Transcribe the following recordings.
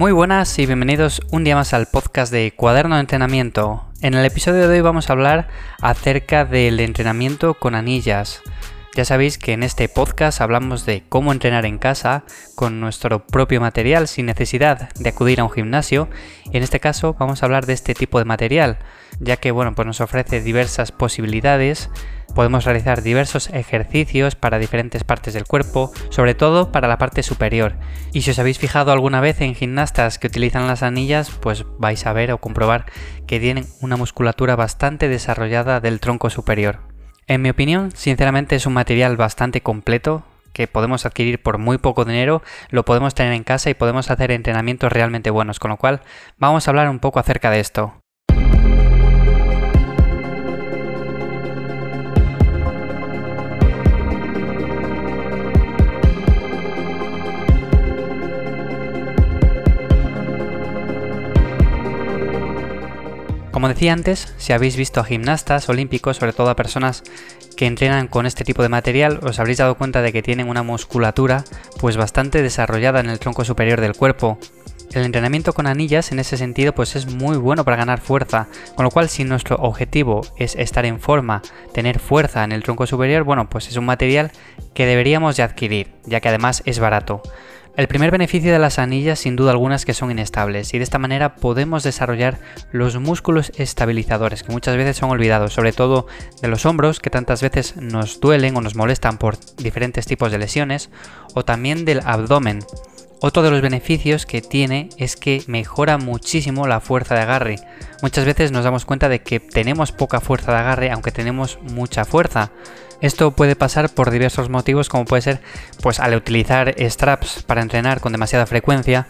Muy buenas y bienvenidos un día más al podcast de Cuaderno de Entrenamiento. En el episodio de hoy vamos a hablar acerca del entrenamiento con anillas. Ya sabéis que en este podcast hablamos de cómo entrenar en casa con nuestro propio material sin necesidad de acudir a un gimnasio. Y en este caso vamos a hablar de este tipo de material, ya que bueno, pues nos ofrece diversas posibilidades. Podemos realizar diversos ejercicios para diferentes partes del cuerpo, sobre todo para la parte superior. Y si os habéis fijado alguna vez en gimnastas que utilizan las anillas, pues vais a ver o comprobar que tienen una musculatura bastante desarrollada del tronco superior. En mi opinión, sinceramente es un material bastante completo que podemos adquirir por muy poco dinero, lo podemos tener en casa y podemos hacer entrenamientos realmente buenos, con lo cual vamos a hablar un poco acerca de esto. Como decía antes, si habéis visto a gimnastas olímpicos, sobre todo a personas que entrenan con este tipo de material, os habréis dado cuenta de que tienen una musculatura pues bastante desarrollada en el tronco superior del cuerpo. El entrenamiento con anillas en ese sentido pues es muy bueno para ganar fuerza, con lo cual si nuestro objetivo es estar en forma, tener fuerza en el tronco superior, bueno pues es un material que deberíamos de adquirir, ya que además es barato. El primer beneficio de las anillas sin duda algunas que son inestables y de esta manera podemos desarrollar los músculos estabilizadores que muchas veces son olvidados, sobre todo de los hombros que tantas veces nos duelen o nos molestan por diferentes tipos de lesiones o también del abdomen. Otro de los beneficios que tiene es que mejora muchísimo la fuerza de agarre. Muchas veces nos damos cuenta de que tenemos poca fuerza de agarre aunque tenemos mucha fuerza. Esto puede pasar por diversos motivos como puede ser pues al utilizar straps para entrenar con demasiada frecuencia,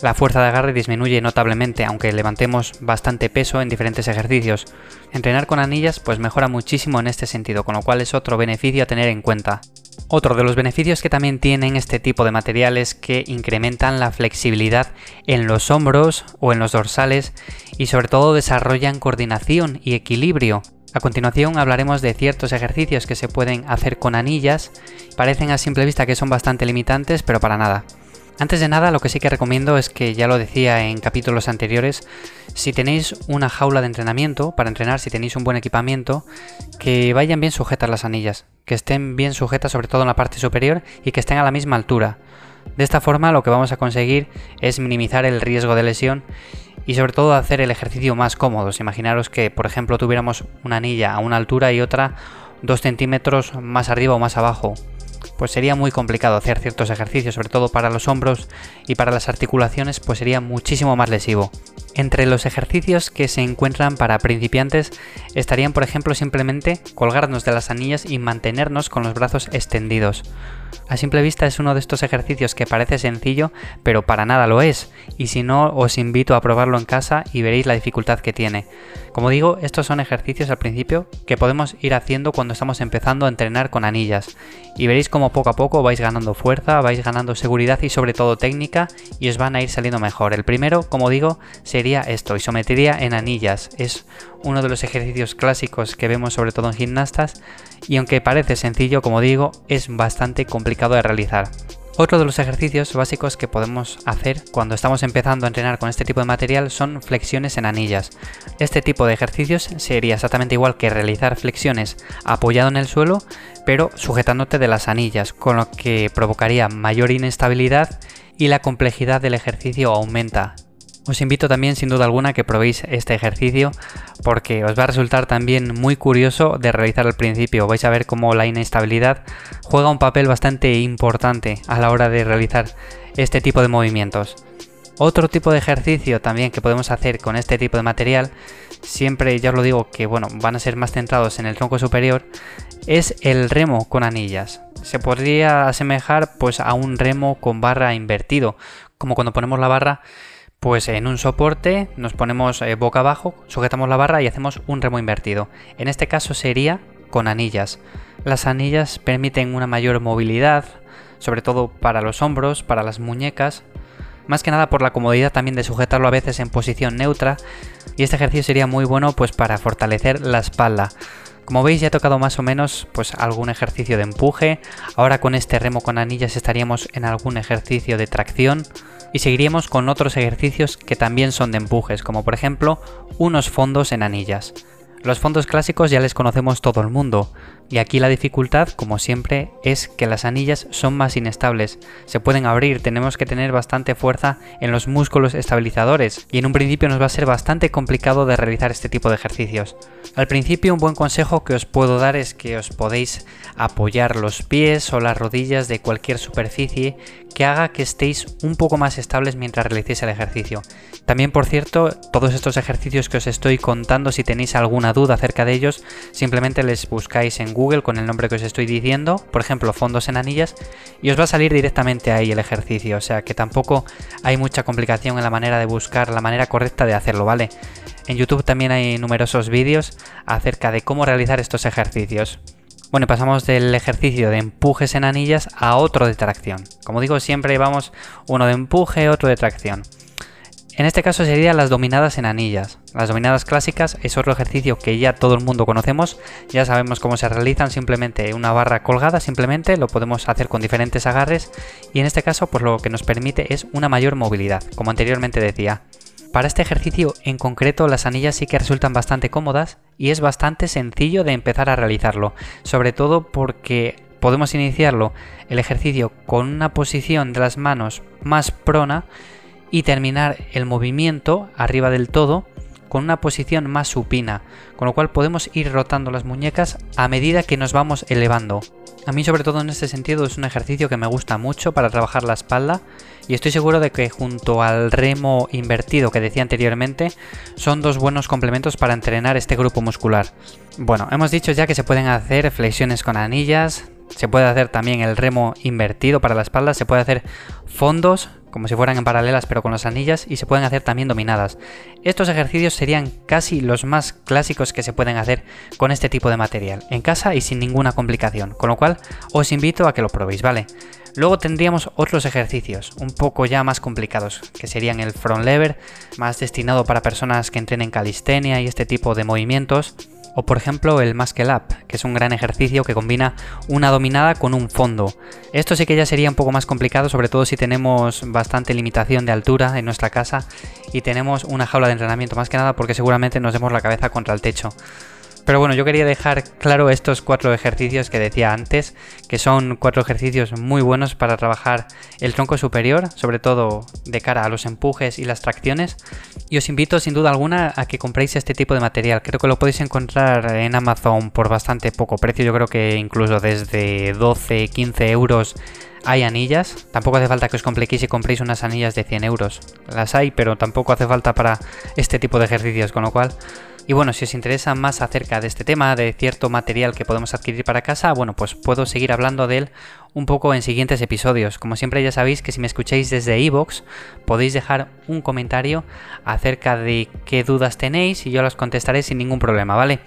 la fuerza de agarre disminuye notablemente aunque levantemos bastante peso en diferentes ejercicios. Entrenar con anillas pues mejora muchísimo en este sentido, con lo cual es otro beneficio a tener en cuenta. Otro de los beneficios que también tienen este tipo de materiales que incrementan la flexibilidad en los hombros o en los dorsales y sobre todo desarrollan coordinación y equilibrio. A continuación hablaremos de ciertos ejercicios que se pueden hacer con anillas. Parecen a simple vista que son bastante limitantes, pero para nada. Antes de nada, lo que sí que recomiendo es que, ya lo decía en capítulos anteriores, si tenéis una jaula de entrenamiento para entrenar, si tenéis un buen equipamiento, que vayan bien sujetas las anillas, que estén bien sujetas sobre todo en la parte superior y que estén a la misma altura. De esta forma lo que vamos a conseguir es minimizar el riesgo de lesión y sobre todo hacer el ejercicio más cómodo. Imaginaros que, por ejemplo, tuviéramos una anilla a una altura y otra 2 centímetros más arriba o más abajo. Pues sería muy complicado hacer ciertos ejercicios, sobre todo para los hombros y para las articulaciones, pues sería muchísimo más lesivo. Entre los ejercicios que se encuentran para principiantes estarían, por ejemplo, simplemente colgarnos de las anillas y mantenernos con los brazos extendidos. A simple vista es uno de estos ejercicios que parece sencillo, pero para nada lo es, y si no os invito a probarlo en casa y veréis la dificultad que tiene. Como digo, estos son ejercicios al principio que podemos ir haciendo cuando estamos empezando a entrenar con anillas, y veréis como poco a poco vais ganando fuerza, vais ganando seguridad y sobre todo técnica, y os van a ir saliendo mejor. El primero, como digo, sería esto, isometría en anillas. Es uno de los ejercicios clásicos que vemos sobre todo en gimnastas, y aunque parece sencillo, como digo, es bastante complicado de realizar. Otro de los ejercicios básicos que podemos hacer cuando estamos empezando a entrenar con este tipo de material son flexiones en anillas. Este tipo de ejercicios sería exactamente igual que realizar flexiones apoyado en el suelo, pero sujetándote de las anillas, con lo que provocaría mayor inestabilidad y la complejidad del ejercicio aumenta. Os invito también sin duda alguna que probéis este ejercicio porque os va a resultar también muy curioso de realizar al principio. Vais a ver cómo la inestabilidad juega un papel bastante importante a la hora de realizar este tipo de movimientos. Otro tipo de ejercicio también que podemos hacer con este tipo de material, siempre ya os lo digo que bueno, van a ser más centrados en el tronco superior, es el remo con anillas. Se podría asemejar pues a un remo con barra invertido, como cuando ponemos la barra pues en un soporte nos ponemos eh, boca abajo, sujetamos la barra y hacemos un remo invertido. En este caso sería con anillas. Las anillas permiten una mayor movilidad, sobre todo para los hombros, para las muñecas, más que nada por la comodidad también de sujetarlo a veces en posición neutra y este ejercicio sería muy bueno pues para fortalecer la espalda. Como veis ya he tocado más o menos pues algún ejercicio de empuje, ahora con este remo con anillas estaríamos en algún ejercicio de tracción y seguiríamos con otros ejercicios que también son de empujes, como por ejemplo unos fondos en anillas. Los fondos clásicos ya les conocemos todo el mundo, y aquí la dificultad, como siempre, es que las anillas son más inestables, se pueden abrir, tenemos que tener bastante fuerza en los músculos estabilizadores, y en un principio nos va a ser bastante complicado de realizar este tipo de ejercicios. Al principio un buen consejo que os puedo dar es que os podéis apoyar los pies o las rodillas de cualquier superficie que haga que estéis un poco más estables mientras realicéis el ejercicio. También, por cierto, todos estos ejercicios que os estoy contando, si tenéis alguna duda acerca de ellos, simplemente les buscáis en Google con el nombre que os estoy diciendo, por ejemplo, fondos en anillas, y os va a salir directamente ahí el ejercicio, o sea que tampoco hay mucha complicación en la manera de buscar la manera correcta de hacerlo, ¿vale? En YouTube también hay numerosos vídeos acerca de cómo realizar estos ejercicios. Bueno, pasamos del ejercicio de empujes en anillas a otro de tracción. Como digo, siempre vamos uno de empuje, otro de tracción. En este caso serían las dominadas en anillas. Las dominadas clásicas es otro ejercicio que ya todo el mundo conocemos, ya sabemos cómo se realizan, simplemente una barra colgada, simplemente lo podemos hacer con diferentes agarres y en este caso pues lo que nos permite es una mayor movilidad, como anteriormente decía. Para este ejercicio en concreto las anillas sí que resultan bastante cómodas y es bastante sencillo de empezar a realizarlo, sobre todo porque podemos iniciarlo el ejercicio con una posición de las manos más prona y terminar el movimiento arriba del todo con una posición más supina, con lo cual podemos ir rotando las muñecas a medida que nos vamos elevando. A mí sobre todo en este sentido es un ejercicio que me gusta mucho para trabajar la espalda y estoy seguro de que junto al remo invertido que decía anteriormente son dos buenos complementos para entrenar este grupo muscular. Bueno, hemos dicho ya que se pueden hacer flexiones con anillas, se puede hacer también el remo invertido para la espalda, se puede hacer fondos como si fueran en paralelas pero con las anillas y se pueden hacer también dominadas. Estos ejercicios serían casi los más clásicos que se pueden hacer con este tipo de material, en casa y sin ninguna complicación, con lo cual os invito a que lo probéis, ¿vale? Luego tendríamos otros ejercicios, un poco ya más complicados, que serían el front lever, más destinado para personas que entrenen calistenia y este tipo de movimientos, o por ejemplo el Muscle Up, que es un gran ejercicio que combina una dominada con un fondo. Esto sí que ya sería un poco más complicado, sobre todo si tenemos bastante limitación de altura en nuestra casa y tenemos una jaula de entrenamiento, más que nada porque seguramente nos demos la cabeza contra el techo. Pero bueno, yo quería dejar claro estos cuatro ejercicios que decía antes, que son cuatro ejercicios muy buenos para trabajar el tronco superior, sobre todo de cara a los empujes y las tracciones. Y os invito sin duda alguna a que compréis este tipo de material. Creo que lo podéis encontrar en Amazon por bastante poco precio. Yo creo que incluso desde 12, 15 euros hay anillas. Tampoco hace falta que os compliquéis y compréis unas anillas de 100 euros. Las hay, pero tampoco hace falta para este tipo de ejercicios, con lo cual y bueno, si os interesa más acerca de este tema, de cierto material que podemos adquirir para casa, bueno, pues puedo seguir hablando de él un poco en siguientes episodios. Como siempre ya sabéis que si me escucháis desde iVoox, podéis dejar un comentario acerca de qué dudas tenéis y yo las contestaré sin ningún problema, ¿vale?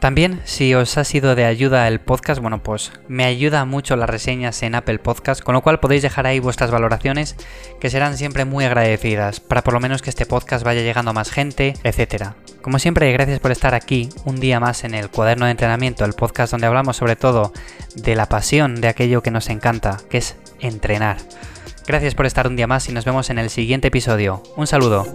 También, si os ha sido de ayuda el podcast, bueno, pues me ayuda mucho las reseñas en Apple Podcast, con lo cual podéis dejar ahí vuestras valoraciones, que serán siempre muy agradecidas, para por lo menos que este podcast vaya llegando a más gente, etc. Como siempre, gracias por estar aquí un día más en el cuaderno de entrenamiento, el podcast donde hablamos sobre todo de la pasión de aquello que nos encanta, que es entrenar. Gracias por estar un día más y nos vemos en el siguiente episodio. Un saludo.